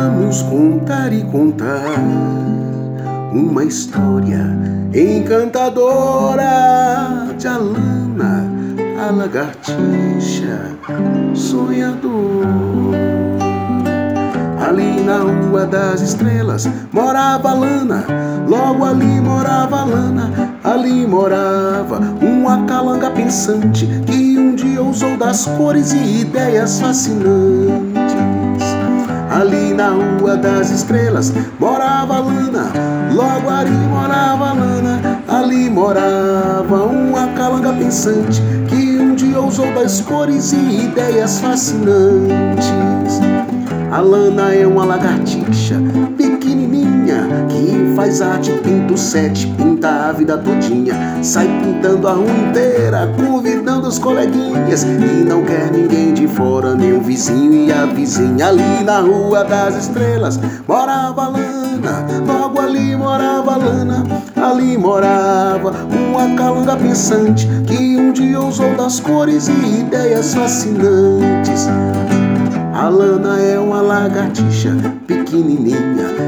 Vamos contar e contar uma história encantadora de Alana, a lagartixa sonhador. Ali na Rua das Estrelas morava Lana, logo ali morava Lana, ali morava uma calanga pensante que um dia usou das cores e ideias fascinantes. Ali na Rua das Estrelas morava Lana, logo ali morava Lana, ali morava uma calanga pensante que um dia ousou das cores e ideias fascinantes. A Lana é uma lagartixa pequenininha que faz arte, pinta o sete, pinta a vida todinha. Sai pintando a rua inteira, convidando os coleguinhas. E não quer ninguém de fora, nem o vizinho e a vizinha. Ali na Rua das Estrelas morava Lana, logo ali morava Lana. Ali morava uma calanga pensante que um dia ousou das cores e ideias fascinantes. A Lana é uma lagartixa pequenininha que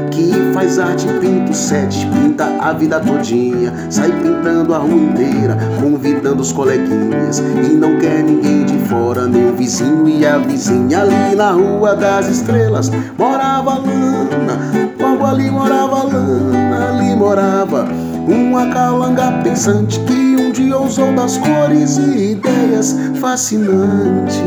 faz arte, pinta o sete, pinta a vida todinha, sai pintando a rua inteira, convidando os coleguinhas. E não quer ninguém de fora, nem o vizinho e a vizinha ali na Rua das Estrelas. Morava Lana, logo ali morava Lana, ali morava uma calanga pensante que um dia ousou das cores e ideias fascinantes.